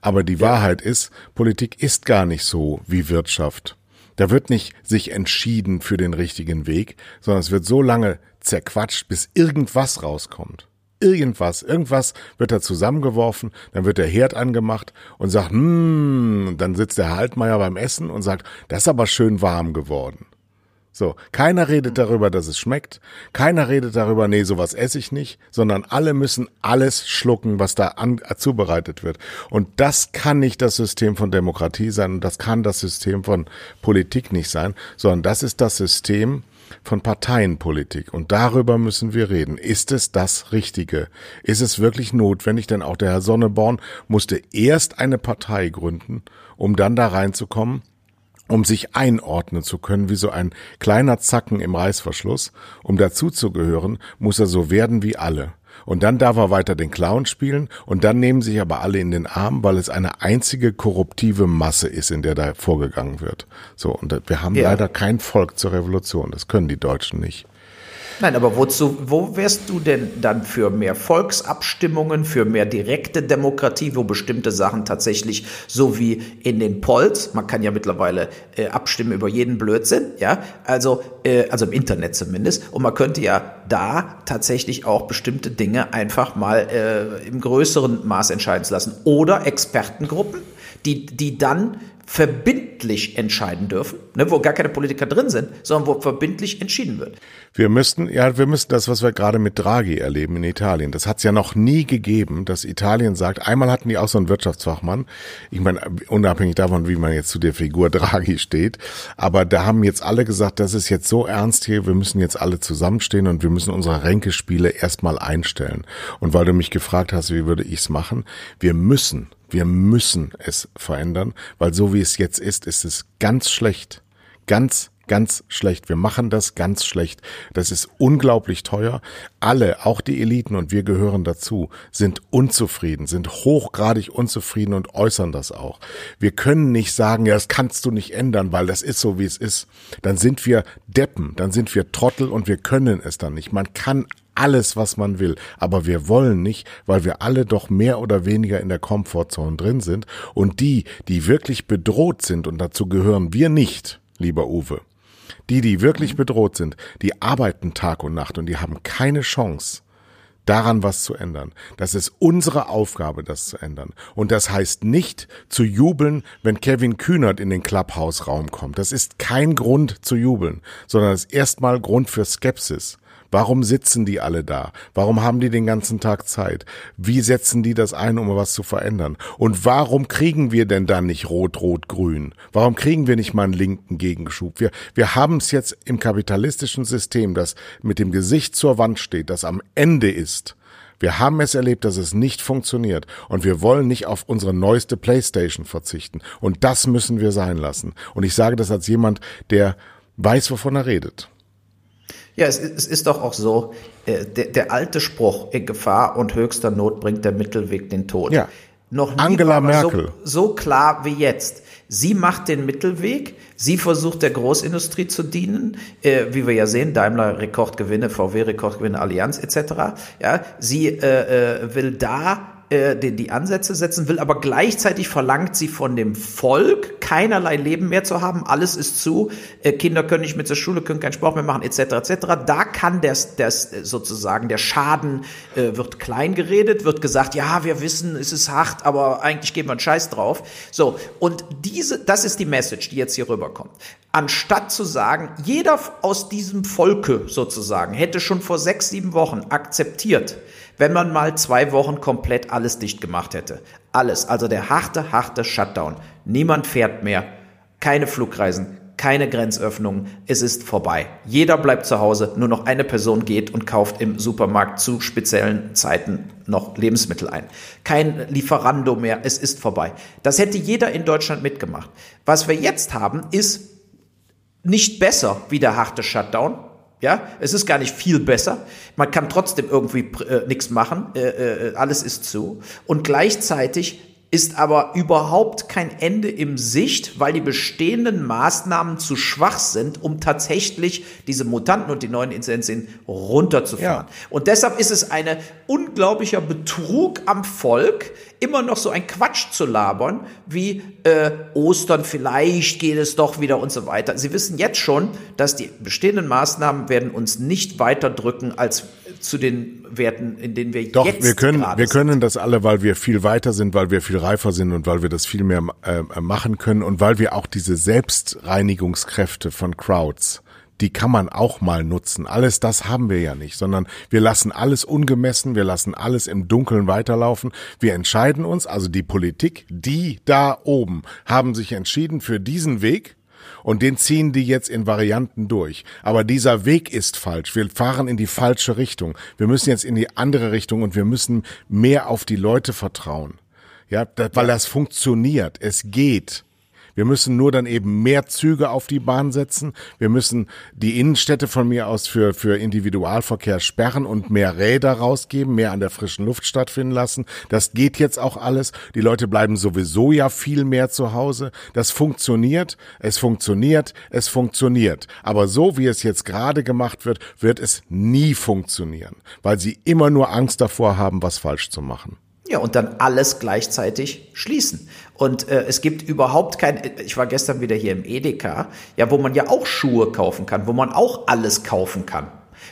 Aber die. Wahrheit ist, Politik ist gar nicht so wie Wirtschaft. Da wird nicht sich entschieden für den richtigen Weg, sondern es wird so lange zerquatscht, bis irgendwas rauskommt. Irgendwas, irgendwas wird da zusammengeworfen, dann wird der Herd angemacht und sagt, hm, dann sitzt der Herr Altmaier beim Essen und sagt, das ist aber schön warm geworden. So, keiner redet darüber, dass es schmeckt. Keiner redet darüber, nee, sowas esse ich nicht, sondern alle müssen alles schlucken, was da an, äh, zubereitet wird. Und das kann nicht das System von Demokratie sein und das kann das System von Politik nicht sein, sondern das ist das System von Parteienpolitik. Und darüber müssen wir reden. Ist es das Richtige? Ist es wirklich notwendig? Denn auch der Herr Sonneborn musste erst eine Partei gründen, um dann da reinzukommen um sich einordnen zu können wie so ein kleiner Zacken im Reißverschluss. Um dazuzugehören, muss er so werden wie alle. Und dann darf er weiter den Clown spielen und dann nehmen sich aber alle in den Arm, weil es eine einzige korruptive Masse ist, in der da vorgegangen wird. So, und wir haben ja. leider kein Volk zur Revolution. Das können die Deutschen nicht. Nein, aber wozu, wo wärst du denn dann für mehr Volksabstimmungen, für mehr direkte Demokratie, wo bestimmte Sachen tatsächlich so wie in den Polls, man kann ja mittlerweile äh, abstimmen über jeden Blödsinn, ja, also, äh, also im Internet zumindest, und man könnte ja da tatsächlich auch bestimmte Dinge einfach mal äh, im größeren Maß entscheiden lassen. Oder Expertengruppen, die, die dann verbindlich entscheiden dürfen, ne, wo gar keine Politiker drin sind, sondern wo verbindlich entschieden wird. Wir müssten, ja, wir müssten das, was wir gerade mit Draghi erleben in Italien, das hat es ja noch nie gegeben, dass Italien sagt, einmal hatten die auch so einen Wirtschaftsfachmann, ich meine, unabhängig davon, wie man jetzt zu der Figur Draghi steht, aber da haben jetzt alle gesagt, das ist jetzt so ernst hier, wir müssen jetzt alle zusammenstehen und wir müssen unsere Ränkespiele erstmal einstellen. Und weil du mich gefragt hast, wie würde ich es machen, wir müssen wir müssen es verändern, weil so wie es jetzt ist, ist es ganz schlecht. Ganz, ganz schlecht. Wir machen das ganz schlecht. Das ist unglaublich teuer. Alle, auch die Eliten und wir gehören dazu, sind unzufrieden, sind hochgradig unzufrieden und äußern das auch. Wir können nicht sagen, ja, das kannst du nicht ändern, weil das ist so, wie es ist. Dann sind wir Deppen, dann sind wir Trottel und wir können es dann nicht. Man kann alles, was man will. Aber wir wollen nicht, weil wir alle doch mehr oder weniger in der Komfortzone drin sind. Und die, die wirklich bedroht sind, und dazu gehören wir nicht, lieber Uwe, die, die wirklich bedroht sind, die arbeiten Tag und Nacht und die haben keine Chance, daran was zu ändern. Das ist unsere Aufgabe, das zu ändern. Und das heißt nicht zu jubeln, wenn Kevin Kühnert in den Clubhouse-Raum kommt. Das ist kein Grund zu jubeln, sondern es ist erstmal Grund für Skepsis. Warum sitzen die alle da? Warum haben die den ganzen Tag Zeit? Wie setzen die das ein, um was zu verändern? Und warum kriegen wir denn dann nicht rot, rot, grün? Warum kriegen wir nicht mal einen linken Gegenschub? Wir, wir haben es jetzt im kapitalistischen System, das mit dem Gesicht zur Wand steht, das am Ende ist. Wir haben es erlebt, dass es nicht funktioniert und wir wollen nicht auf unsere neueste Playstation verzichten und das müssen wir sein lassen. Und ich sage das als jemand, der weiß, wovon er redet. Ja, es, es ist doch auch so, äh, der, der alte Spruch, in Gefahr und höchster Not bringt der Mittelweg den Tod. Ja. Noch nie Angela Merkel. So, so klar wie jetzt. Sie macht den Mittelweg, sie versucht der Großindustrie zu dienen, äh, wie wir ja sehen, Daimler Rekordgewinne, VW Rekordgewinne, Allianz etc. Ja, sie äh, äh, will da äh, die, die Ansätze setzen will, aber gleichzeitig verlangt sie von dem Volk keinerlei Leben mehr zu haben, alles ist zu, äh, Kinder können nicht mit zur Schule, können keinen Sport mehr machen, etc. etc. Da kann das, das äh, sozusagen der Schaden äh, wird klein geredet, wird gesagt, ja, wir wissen, es ist hart, aber eigentlich geben wir einen Scheiß drauf. So, und diese, das ist die Message, die jetzt hier rüberkommt anstatt zu sagen, jeder aus diesem Volke sozusagen hätte schon vor sechs, sieben Wochen akzeptiert, wenn man mal zwei Wochen komplett alles dicht gemacht hätte. Alles. Also der harte, harte Shutdown. Niemand fährt mehr. Keine Flugreisen. Keine Grenzöffnungen. Es ist vorbei. Jeder bleibt zu Hause. Nur noch eine Person geht und kauft im Supermarkt zu speziellen Zeiten noch Lebensmittel ein. Kein Lieferando mehr. Es ist vorbei. Das hätte jeder in Deutschland mitgemacht. Was wir jetzt haben, ist nicht besser wie der harte Shutdown, ja, es ist gar nicht viel besser. Man kann trotzdem irgendwie äh, nichts machen. Äh, äh, alles ist zu. Und gleichzeitig ist aber überhaupt kein Ende im Sicht, weil die bestehenden Maßnahmen zu schwach sind, um tatsächlich diese Mutanten und die neuen Inzidenzen runterzufahren. Ja. Und deshalb ist es ein unglaublicher Betrug am Volk, immer noch so ein Quatsch zu labern, wie äh, Ostern, vielleicht geht es doch wieder und so weiter. Sie wissen jetzt schon, dass die bestehenden Maßnahmen werden uns nicht weiter drücken als zu den Werten, in denen wir doch, jetzt wir können, wir können das alle, weil wir viel weiter sind, weil wir viel reifer sind und weil wir das viel mehr äh, machen können und weil wir auch diese Selbstreinigungskräfte von Crowds die kann man auch mal nutzen. Alles das haben wir ja nicht, sondern wir lassen alles ungemessen, wir lassen alles im Dunkeln weiterlaufen. Wir entscheiden uns, also die Politik, die da oben haben sich entschieden für diesen Weg und den ziehen die jetzt in Varianten durch. Aber dieser Weg ist falsch. Wir fahren in die falsche Richtung. Wir müssen jetzt in die andere Richtung und wir müssen mehr auf die Leute vertrauen. Ja, weil das funktioniert. Es geht. Wir müssen nur dann eben mehr Züge auf die Bahn setzen. Wir müssen die Innenstädte von mir aus für, für Individualverkehr sperren und mehr Räder rausgeben, mehr an der frischen Luft stattfinden lassen. Das geht jetzt auch alles. Die Leute bleiben sowieso ja viel mehr zu Hause. Das funktioniert. Es funktioniert. Es funktioniert. Aber so wie es jetzt gerade gemacht wird, wird es nie funktionieren, weil sie immer nur Angst davor haben, was falsch zu machen. Ja, und dann alles gleichzeitig schließen. Und äh, es gibt überhaupt kein, ich war gestern wieder hier im Edeka, ja, wo man ja auch Schuhe kaufen kann, wo man auch alles kaufen kann,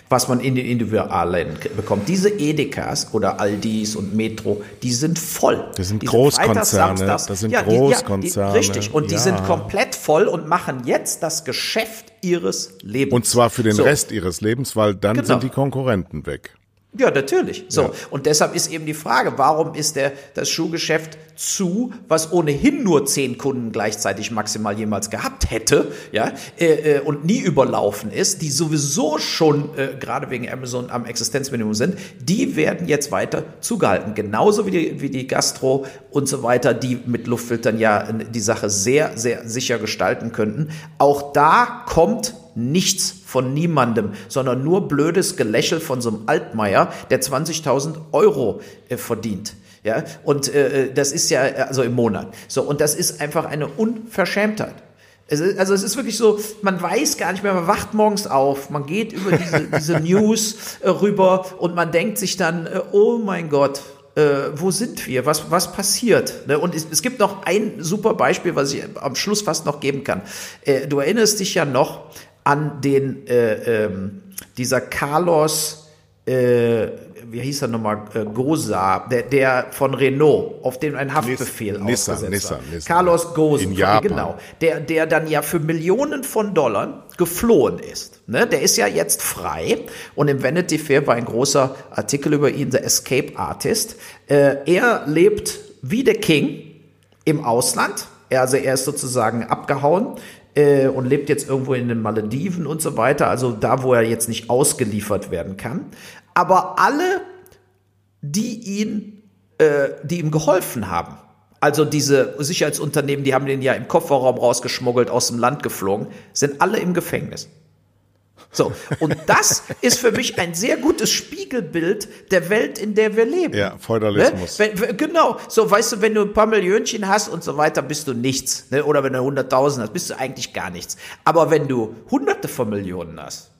was man in den Individualläden bekommt. Diese Edekas oder Aldis und Metro, die sind voll. Das sind Großkonzerne. das sind ja, Großkonzerne. Die, ja, die, richtig. Und ja. die sind komplett voll und machen jetzt das Geschäft ihres Lebens. Und zwar für den so. Rest ihres Lebens, weil dann genau. sind die Konkurrenten weg. Ja, natürlich. So. Ja. Und deshalb ist eben die Frage, warum ist der, das Schuhgeschäft zu, was ohnehin nur zehn Kunden gleichzeitig maximal jemals gehabt hätte, ja, äh, äh, und nie überlaufen ist, die sowieso schon, äh, gerade wegen Amazon am Existenzminimum sind, die werden jetzt weiter zugehalten. Genauso wie die, wie die Gastro und so weiter, die mit Luftfiltern ja die Sache sehr, sehr sicher gestalten könnten. Auch da kommt nichts von niemandem, sondern nur blödes Gelächel von so einem Altmaier, der 20.000 Euro äh, verdient. Ja, und äh, das ist ja, also im Monat. So, und das ist einfach eine Unverschämtheit. Es ist, also es ist wirklich so, man weiß gar nicht mehr, man wacht morgens auf, man geht über diese, diese News äh, rüber und man denkt sich dann, äh, oh mein Gott, äh, wo sind wir? Was, was passiert? Ne? Und es, es, gibt noch ein super Beispiel, was ich am Schluss fast noch geben kann. Äh, du erinnerst dich ja noch an den äh, ähm, dieser Carlos, äh, wie hieß er nochmal, äh, Gosa, der, der von Renault, auf den ein Haftbefehl Nis, ausgesetzt Nissan, war. Nissan, Carlos Gosa, in Japan. genau, der, der dann ja für Millionen von Dollar geflohen ist. Ne? Der ist ja jetzt frei und im Vanity Fair war ein großer Artikel über ihn, The Escape Artist. Äh, er lebt wie der King im Ausland. Also er ist sozusagen abgehauen, äh, und lebt jetzt irgendwo in den Malediven und so weiter, also da, wo er jetzt nicht ausgeliefert werden kann. Aber alle, die ihn, äh, die ihm geholfen haben, also diese Sicherheitsunternehmen, die haben den ja im Kofferraum rausgeschmuggelt, aus dem Land geflogen, sind alle im Gefängnis. So, und das ist für mich ein sehr gutes Spiegelbild der Welt, in der wir leben. Ja, Feudalismus. Ne? Genau, so weißt du, wenn du ein paar Millionchen hast und so weiter, bist du nichts. Ne? Oder wenn du hunderttausend hast, bist du eigentlich gar nichts. Aber wenn du hunderte von Millionen hast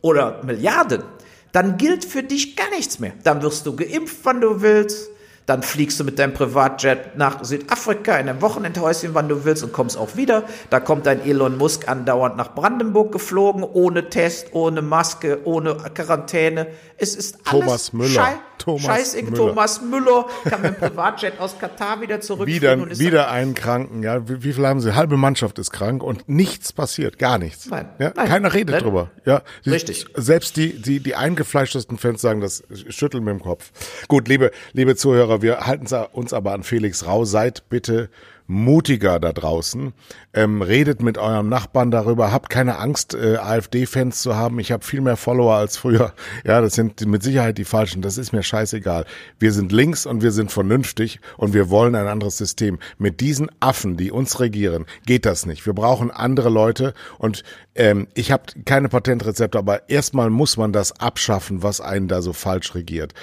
oder Milliarden, dann gilt für dich gar nichts mehr. Dann wirst du geimpft, wann du willst dann fliegst du mit deinem Privatjet nach Südafrika in ein Wochenendhäuschen, wann du willst und kommst auch wieder. Da kommt dein Elon Musk andauernd nach Brandenburg geflogen, ohne Test, ohne Maske, ohne Quarantäne. Es ist alles Thomas Müller. Thomas Scheiße, Müller. Thomas Müller kann mit dem Privatjet aus Katar wieder zurückfliegen. Wieder, wieder einen Kranken, ja. Wie, wie viel haben sie? Halbe Mannschaft ist krank und nichts passiert, gar nichts. Nein. Ja? Nein. Keiner redet Nein. drüber. Ja. Richtig. Selbst die, die, die eingefleischtesten Fans sagen das, schütteln mit dem Kopf. Gut, liebe, liebe Zuhörer, wir halten uns aber an Felix Rau. Seid bitte mutiger da draußen. Ähm, redet mit eurem Nachbarn darüber. Habt keine Angst, äh, AfD-Fans zu haben. Ich habe viel mehr Follower als früher. Ja, das sind mit Sicherheit die falschen. Das ist mir scheißegal. Wir sind links und wir sind vernünftig und wir wollen ein anderes System. Mit diesen Affen, die uns regieren, geht das nicht. Wir brauchen andere Leute und ähm, ich habe keine Patentrezepte, aber erstmal muss man das abschaffen, was einen da so falsch regiert.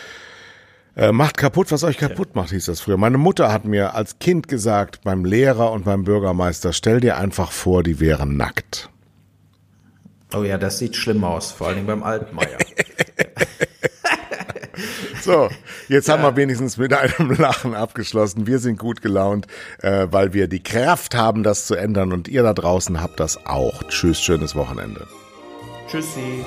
Äh, macht kaputt, was euch kaputt macht, hieß das früher. Meine Mutter hat mir als Kind gesagt, beim Lehrer und beim Bürgermeister, stell dir einfach vor, die wären nackt. Oh ja, das sieht schlimm aus, vor allem beim Altmaier. so, jetzt ja. haben wir wenigstens mit einem Lachen abgeschlossen. Wir sind gut gelaunt, äh, weil wir die Kraft haben, das zu ändern und ihr da draußen habt das auch. Tschüss, schönes Wochenende. Tschüssi.